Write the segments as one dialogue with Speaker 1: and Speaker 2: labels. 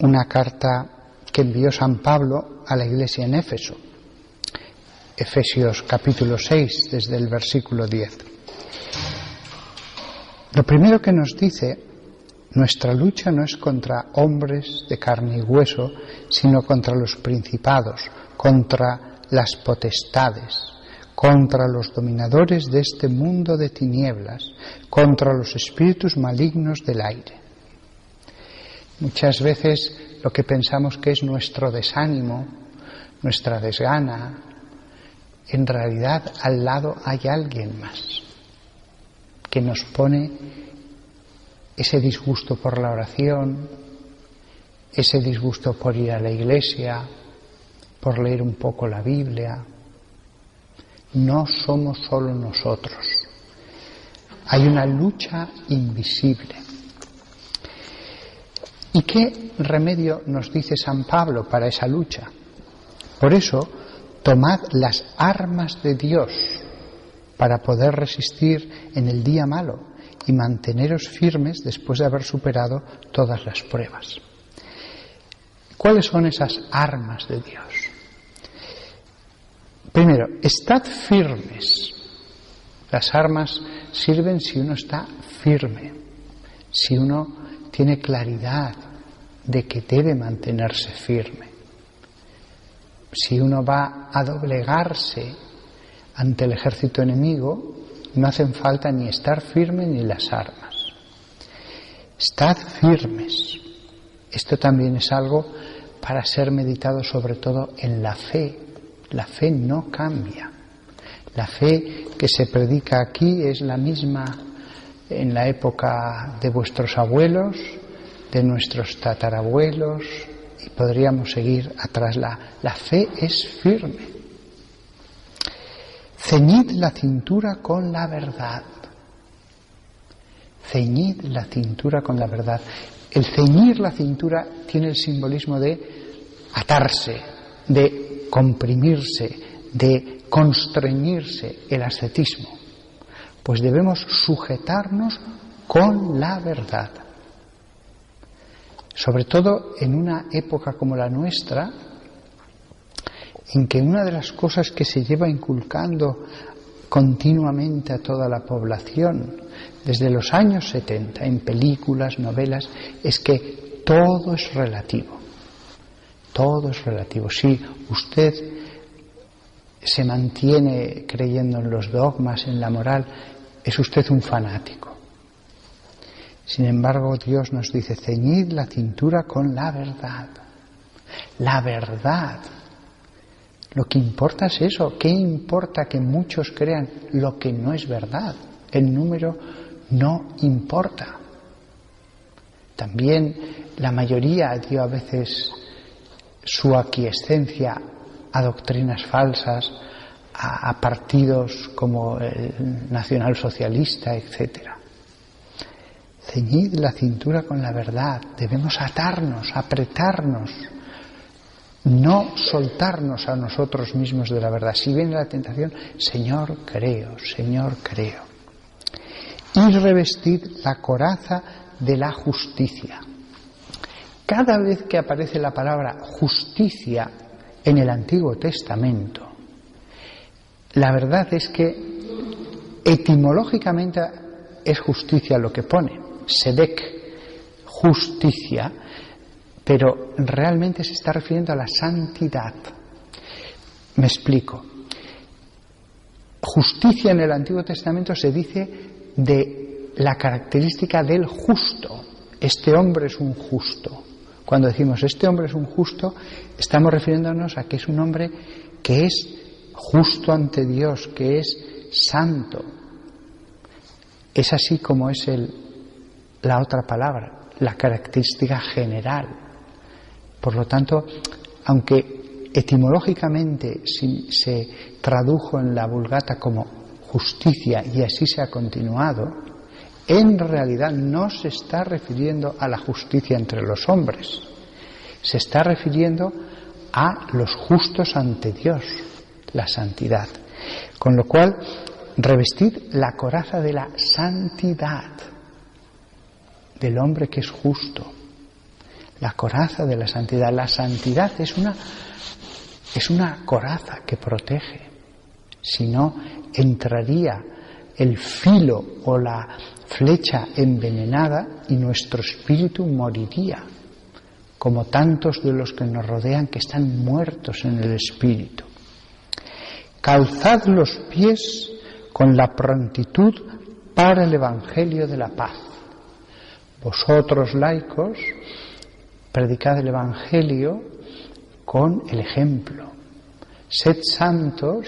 Speaker 1: una carta que envió San Pablo a la iglesia en Éfeso. Efesios capítulo 6, desde el versículo 10. Lo primero que nos dice, nuestra lucha no es contra hombres de carne y hueso, sino contra los principados, contra las potestades, contra los dominadores de este mundo de tinieblas, contra los espíritus malignos del aire. Muchas veces lo que pensamos que es nuestro desánimo, nuestra desgana, en realidad al lado hay alguien más que nos pone ese disgusto por la oración, ese disgusto por ir a la iglesia, por leer un poco la Biblia. No somos solo nosotros. Hay una lucha invisible ¿Y qué remedio nos dice San Pablo para esa lucha? Por eso, tomad las armas de Dios para poder resistir en el día malo y manteneros firmes después de haber superado todas las pruebas. ¿Cuáles son esas armas de Dios? Primero, estad firmes. Las armas sirven si uno está firme, si uno tiene claridad de que debe mantenerse firme. Si uno va a doblegarse ante el ejército enemigo, no hacen falta ni estar firme ni las armas. Estad firmes. Esto también es algo para ser meditado sobre todo en la fe. La fe no cambia. La fe que se predica aquí es la misma en la época de vuestros abuelos, de nuestros tatarabuelos, y podríamos seguir atrás. La, la fe es firme. Ceñid la cintura con la verdad. Ceñid la cintura con la verdad. El ceñir la cintura tiene el simbolismo de atarse, de comprimirse, de constreñirse, el ascetismo pues debemos sujetarnos con la verdad. Sobre todo en una época como la nuestra, en que una de las cosas que se lleva inculcando continuamente a toda la población desde los años 70 en películas, novelas, es que todo es relativo. Todo es relativo. Si usted se mantiene creyendo en los dogmas, en la moral, es usted un fanático. Sin embargo, Dios nos dice, ceñid la cintura con la verdad. La verdad. Lo que importa es eso. ¿Qué importa que muchos crean lo que no es verdad? El número no importa. También la mayoría dio a veces su aquiescencia a doctrinas falsas, a, partidos como el nacionalsocialista, etc. Ceñid la cintura con la verdad, debemos atarnos, apretarnos, no soltarnos a nosotros mismos de la verdad. Si viene la tentación, Señor, creo, Señor, creo. Y revestid la coraza de la justicia. Cada vez que aparece la palabra justicia en el Antiguo Testamento, la verdad es que etimológicamente es justicia lo que pone, sedek, justicia, pero realmente se está refiriendo a la santidad. Me explico. Justicia en el Antiguo Testamento se dice de la característica del justo. Este hombre es un justo. Cuando decimos este hombre es un justo, estamos refiriéndonos a que es un hombre que es justo ante Dios, que es santo. Es así como es el, la otra palabra, la característica general. Por lo tanto, aunque etimológicamente se tradujo en la Vulgata como justicia y así se ha continuado, en realidad no se está refiriendo a la justicia entre los hombres, se está refiriendo a los justos ante Dios, la santidad. Con lo cual, revestir la coraza de la santidad del hombre que es justo, la coraza de la santidad. La santidad es una, es una coraza que protege, si no entraría el filo o la flecha envenenada y nuestro espíritu moriría, como tantos de los que nos rodean que están muertos en el espíritu. Calzad los pies con la prontitud para el Evangelio de la paz. Vosotros laicos, predicad el Evangelio con el ejemplo. Sed santos,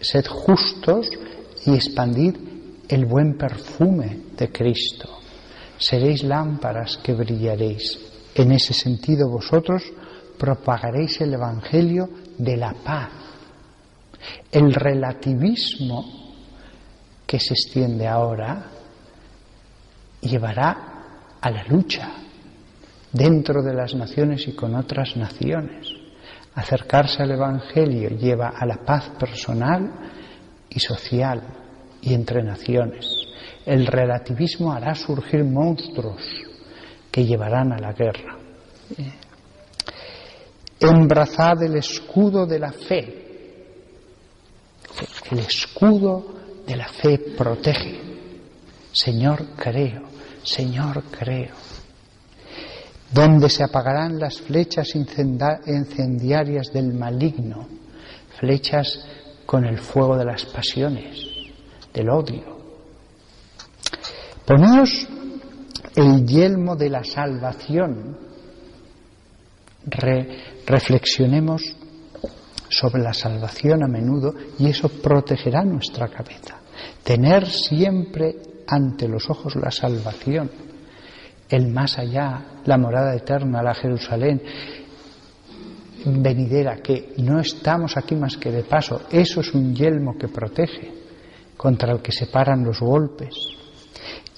Speaker 1: sed justos y expandid el buen perfume de Cristo. Seréis lámparas que brillaréis. En ese sentido vosotros propagaréis el Evangelio de la paz. El relativismo que se extiende ahora llevará a la lucha dentro de las naciones y con otras naciones. Acercarse al Evangelio lleva a la paz personal y social y entre naciones. El relativismo hará surgir monstruos que llevarán a la guerra. Embrazad el escudo de la fe. El escudo de la fe protege. Señor, creo. Señor, creo. Donde se apagarán las flechas incendiarias del maligno, flechas con el fuego de las pasiones, del odio. Poneos el yelmo de la salvación. reflexionemos sobre la salvación a menudo y eso protegerá nuestra cabeza. Tener siempre ante los ojos la salvación, el más allá, la morada eterna, la Jerusalén venidera, que no estamos aquí más que de paso, eso es un yelmo que protege contra el que se paran los golpes.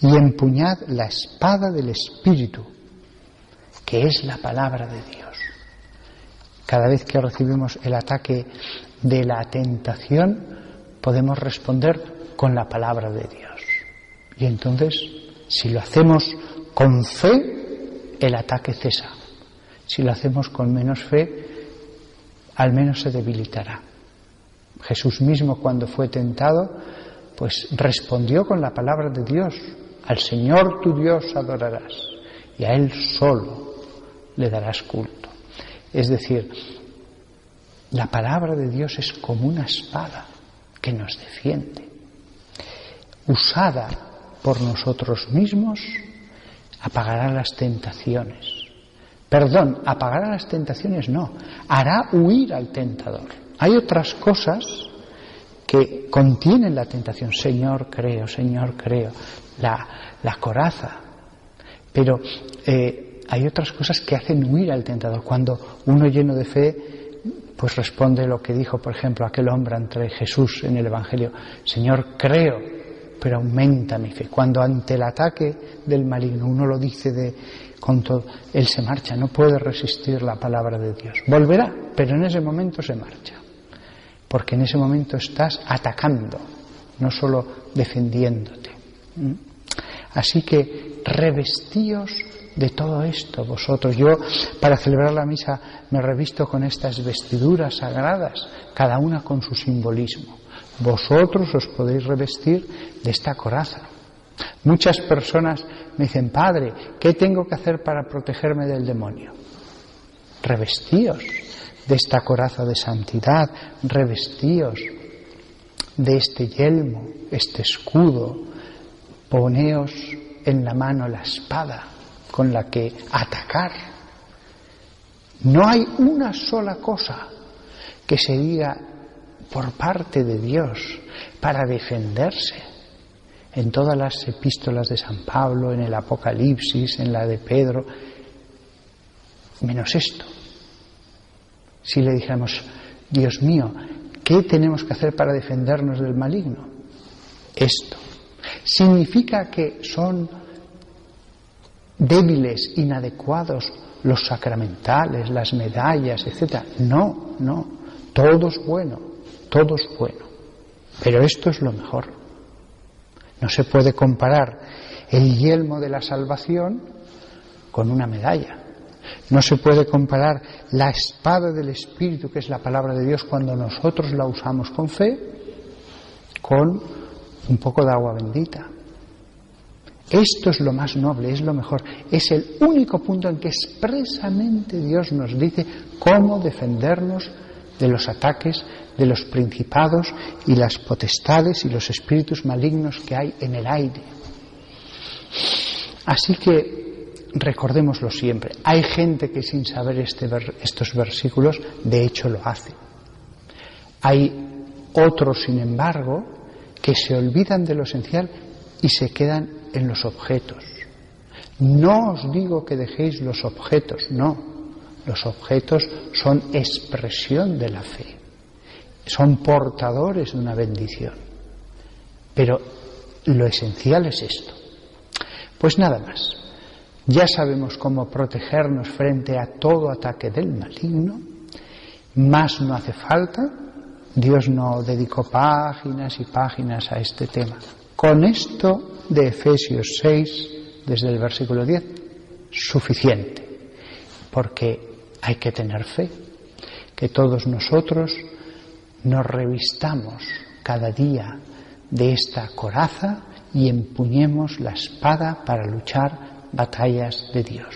Speaker 1: Y empuñad la espada del Espíritu, que es la palabra de Dios. Cada vez que recibimos el ataque de la tentación, podemos responder con la palabra de Dios. Y entonces, si lo hacemos con fe, el ataque cesa. Si lo hacemos con menos fe, al menos se debilitará. Jesús mismo cuando fue tentado, pues respondió con la palabra de Dios, al Señor tu Dios adorarás y a Él solo le darás culto. Es decir, la palabra de Dios es como una espada que nos defiende, usada por nosotros mismos, apagará las tentaciones. Perdón, apagará las tentaciones no, hará huir al tentador. Hay otras cosas que contienen la tentación. Señor, creo, Señor, creo. La, la coraza. Pero eh, hay otras cosas que hacen huir al tentador. Cuando uno lleno de fe, pues responde lo que dijo, por ejemplo, aquel hombre ante Jesús en el Evangelio. Señor, creo, pero aumenta mi fe. Cuando ante el ataque del maligno uno lo dice de con todo, él se marcha, no puede resistir la palabra de Dios. Volverá, pero en ese momento se marcha porque en ese momento estás atacando, no solo defendiéndote. ¿Mm? Así que revestíos de todo esto vosotros. Yo para celebrar la misa me revisto con estas vestiduras sagradas, cada una con su simbolismo. Vosotros os podéis revestir de esta coraza. Muchas personas me dicen, Padre, ¿qué tengo que hacer para protegerme del demonio? Revestíos de esta coraza de santidad, revestíos de este yelmo, este escudo, poneos en la mano la espada con la que atacar. No hay una sola cosa que se diga por parte de Dios para defenderse. En todas las epístolas de San Pablo, en el Apocalipsis, en la de Pedro, menos esto. Si le dijéramos, Dios mío, ¿qué tenemos que hacer para defendernos del maligno? Esto. ¿Significa que son débiles, inadecuados los sacramentales, las medallas, etcétera? No, no. Todo es bueno, todo es bueno. Pero esto es lo mejor. No se puede comparar el yelmo de la salvación con una medalla. No se puede comparar la espada del Espíritu, que es la palabra de Dios, cuando nosotros la usamos con fe, con un poco de agua bendita. Esto es lo más noble, es lo mejor. Es el único punto en que expresamente Dios nos dice cómo defendernos de los ataques de los principados y las potestades y los espíritus malignos que hay en el aire. Así que recordémoslo siempre. Hay gente que sin saber este estos versículos, de hecho lo hace. Hay otros, sin embargo, que se olvidan de lo esencial y se quedan en los objetos. No os digo que dejéis los objetos, no. Los objetos son expresión de la fe son portadores de una bendición. Pero lo esencial es esto. Pues nada más. Ya sabemos cómo protegernos frente a todo ataque del maligno. Más no hace falta. Dios no dedicó páginas y páginas a este tema. Con esto de Efesios 6, desde el versículo 10, suficiente. Porque hay que tener fe. Que todos nosotros nos revistamos cada día de esta coraza y empuñemos la espada para luchar batallas de Dios.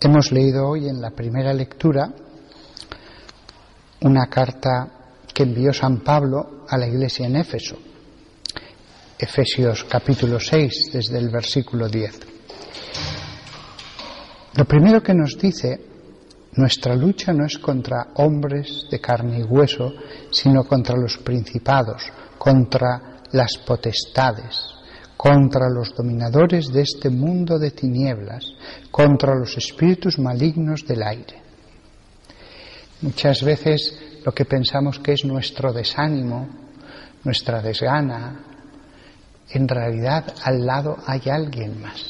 Speaker 1: Hemos leído hoy en la primera lectura una carta que envió San Pablo a la iglesia en Éfeso. Efesios capítulo 6, desde el versículo 10. Lo primero que nos dice, nuestra lucha no es contra hombres de carne y hueso, sino contra los principados, contra las potestades, contra los dominadores de este mundo de tinieblas, contra los espíritus malignos del aire. Muchas veces lo que pensamos que es nuestro desánimo, nuestra desgana, en realidad al lado hay alguien más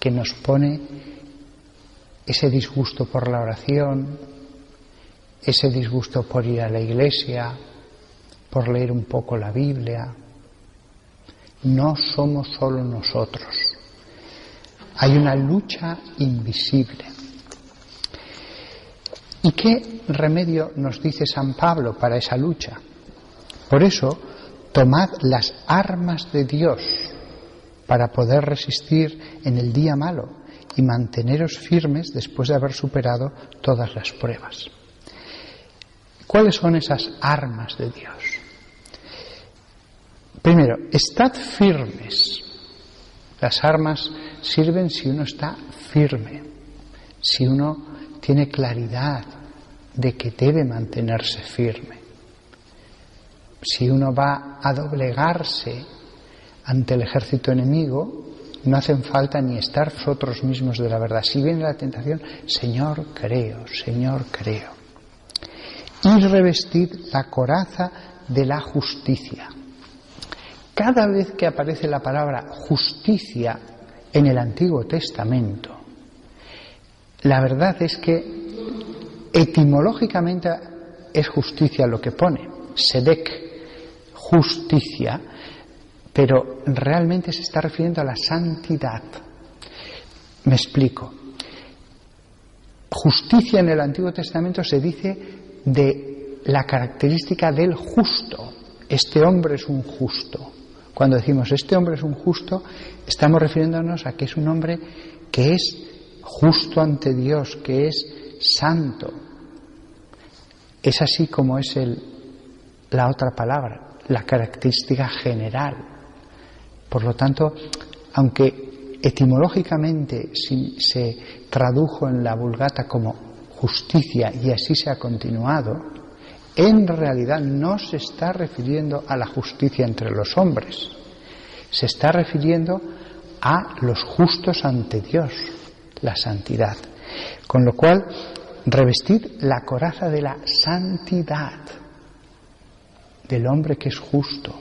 Speaker 1: que nos pone ese disgusto por la oración, ese disgusto por ir a la iglesia, por leer un poco la Biblia. No somos solo nosotros. Hay una lucha invisible. ¿Y qué remedio nos dice San Pablo para esa lucha? Por eso, tomad las armas de Dios para poder resistir en el día malo y manteneros firmes después de haber superado todas las pruebas. ¿Cuáles son esas armas de Dios? Primero, estad firmes. Las armas sirven si uno está firme, si uno tiene claridad de que debe mantenerse firme. Si uno va a doblegarse ante el ejército enemigo, no hacen falta ni estar vosotros mismos de la verdad. Si viene la tentación, Señor, creo, Señor, creo. Y revestid la coraza de la justicia. Cada vez que aparece la palabra justicia en el Antiguo Testamento, la verdad es que etimológicamente es justicia lo que pone, sedek, justicia, pero realmente se está refiriendo a la santidad. Me explico. Justicia en el Antiguo Testamento se dice de la característica del justo. Este hombre es un justo. Cuando decimos este hombre es un justo, estamos refiriéndonos a que es un hombre que es justo ante Dios, que es santo. Es así como es el, la otra palabra, la característica general. Por lo tanto, aunque etimológicamente se tradujo en la vulgata como justicia y así se ha continuado, en realidad no se está refiriendo a la justicia entre los hombres, se está refiriendo a los justos ante Dios, la santidad. Con lo cual, revestir la coraza de la santidad del hombre que es justo,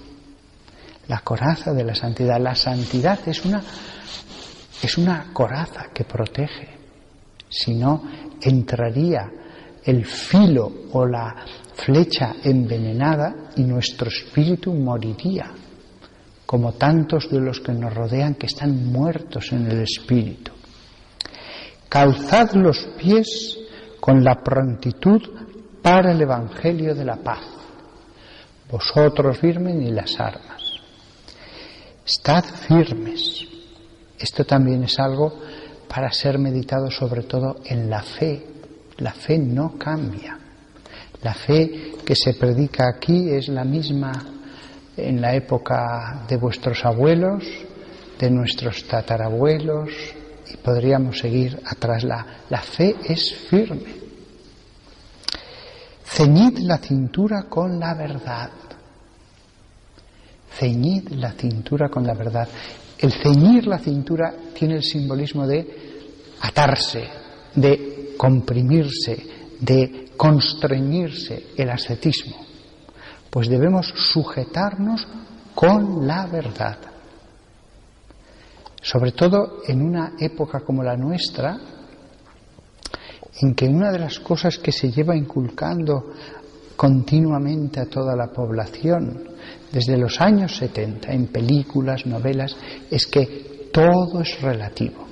Speaker 1: la coraza de la santidad. La santidad es una, es una coraza que protege, si no entraría el filo o la flecha envenenada y nuestro espíritu moriría, como tantos de los que nos rodean que están muertos en el espíritu. Calzad los pies con la prontitud para el Evangelio de la paz. Vosotros firmes y las armas. Estad firmes. Esto también es algo para ser meditado sobre todo en la fe. La fe no cambia. La fe que se predica aquí es la misma en la época de vuestros abuelos, de nuestros tatarabuelos, y podríamos seguir atrás. La, la fe es firme. Ceñid la cintura con la verdad. Ceñid la cintura con la verdad. El ceñir la cintura tiene el simbolismo de atarse, de comprimirse, de constreñirse el ascetismo. Pues debemos sujetarnos con la verdad. Sobre todo en una época como la nuestra, en que una de las cosas que se lleva inculcando continuamente a toda la población desde los años 70 en películas, novelas, es que todo es relativo.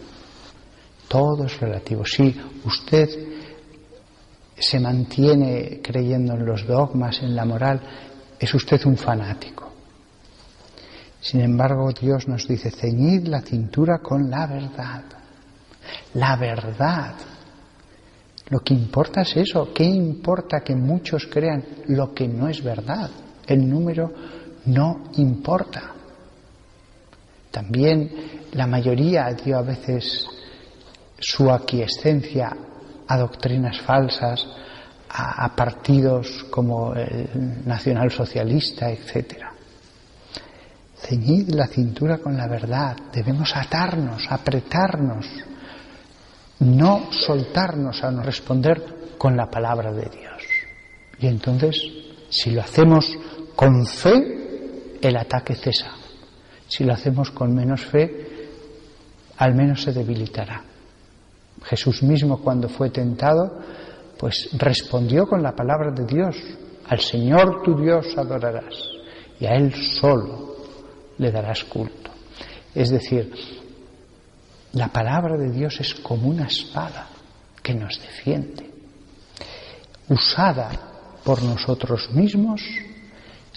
Speaker 1: Todo es relativo. Si usted se mantiene creyendo en los dogmas, en la moral, es usted un fanático. Sin embargo, Dios nos dice, ceñid la cintura con la verdad. La verdad. Lo que importa es eso. ¿Qué importa que muchos crean lo que no es verdad? El número no importa. También la mayoría dio a veces su aquiescencia a doctrinas falsas, a, partidos como el nacionalsocialista, etc. Ceñid la cintura con la verdad, debemos atarnos, apretarnos, no soltarnos a no responder con la palabra de Dios. Y entonces, si lo hacemos con fe, el ataque cesa. Si lo hacemos con menos fe, al menos se debilitará. Jesús mismo cuando fue tentado, pues respondió con la palabra de Dios, al Señor tu Dios adorarás y a Él solo le darás culto. Es decir, la palabra de Dios es como una espada que nos defiende, usada por nosotros mismos,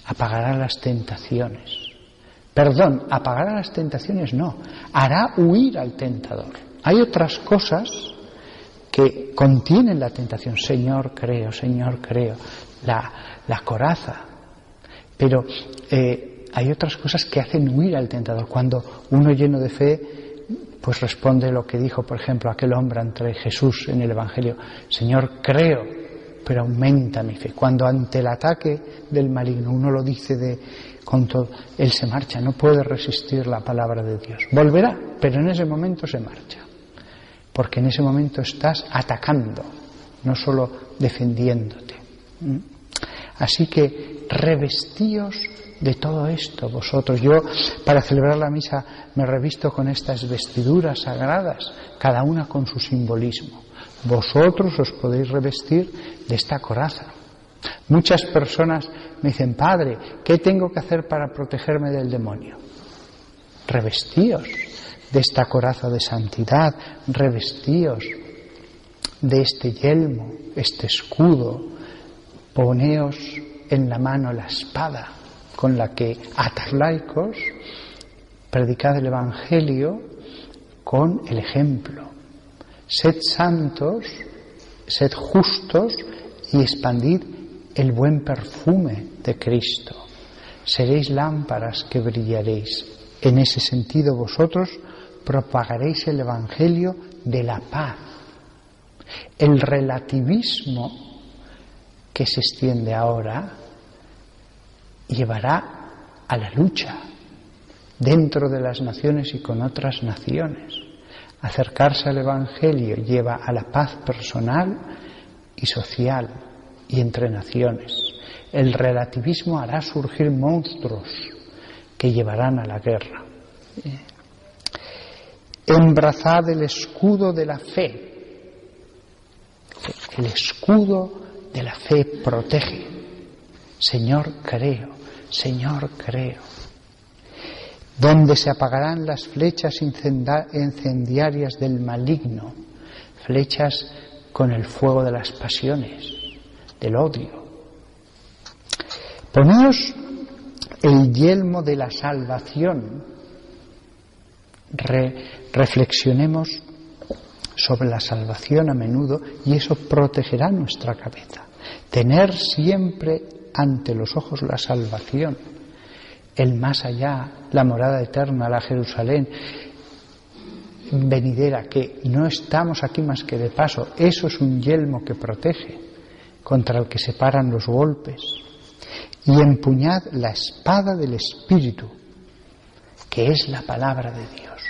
Speaker 1: apagará las tentaciones. Perdón, apagará las tentaciones no, hará huir al tentador. Hay otras cosas que contienen la tentación. Señor, creo, Señor, creo. La, coraza. Pero eh, hay otras cosas que hacen huir al tentador. Cuando uno lleno de fe, pues responde lo que dijo, por ejemplo, aquel hombre ante Jesús en el Evangelio. Señor, creo, pero aumenta mi fe. Cuando ante el ataque del maligno uno lo dice de con todo, él se marcha, no puede resistir la palabra de Dios. Volverá, pero en ese momento se marcha porque en ese momento estás atacando, no solo defendiéndote. ¿Mm? Así que revestíos de todo esto vosotros. Yo para celebrar la misa me revisto con estas vestiduras sagradas, cada una con su simbolismo. Vosotros os podéis revestir de esta coraza. Muchas personas me dicen, Padre, ¿qué tengo que hacer para protegerme del demonio? Revestíos de esta coraza de santidad, revestíos de este yelmo, este escudo, poneos en la mano la espada con la que atar laicos, predicad el Evangelio con el ejemplo. Sed santos, sed justos y expandid el buen perfume de Cristo. Seréis lámparas que brillaréis. En ese sentido vosotros propagaréis el Evangelio de la paz. El relativismo que se extiende ahora llevará a la lucha dentro de las naciones y con otras naciones. Acercarse al Evangelio lleva a la paz personal y social y entre naciones. El relativismo hará surgir monstruos que llevarán a la guerra. Embrazad el escudo de la fe. El escudo de la fe protege. Señor, creo. Señor, creo. Donde se apagarán las flechas incendiarias del maligno, flechas con el fuego de las pasiones, del odio. Poneos el yelmo de la salvación. reflexionemos sobre la salvación a menudo y eso protegerá nuestra cabeza. Tener siempre ante los ojos la salvación, el más allá, la morada eterna, la Jerusalén venidera, que no estamos aquí más que de paso, eso es un yelmo que protege contra el que se paran los golpes. Y empuñad la espada del Espíritu, que es la palabra de Dios.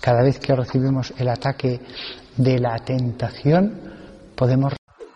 Speaker 1: Cada vez que recibimos el ataque de la tentación, podemos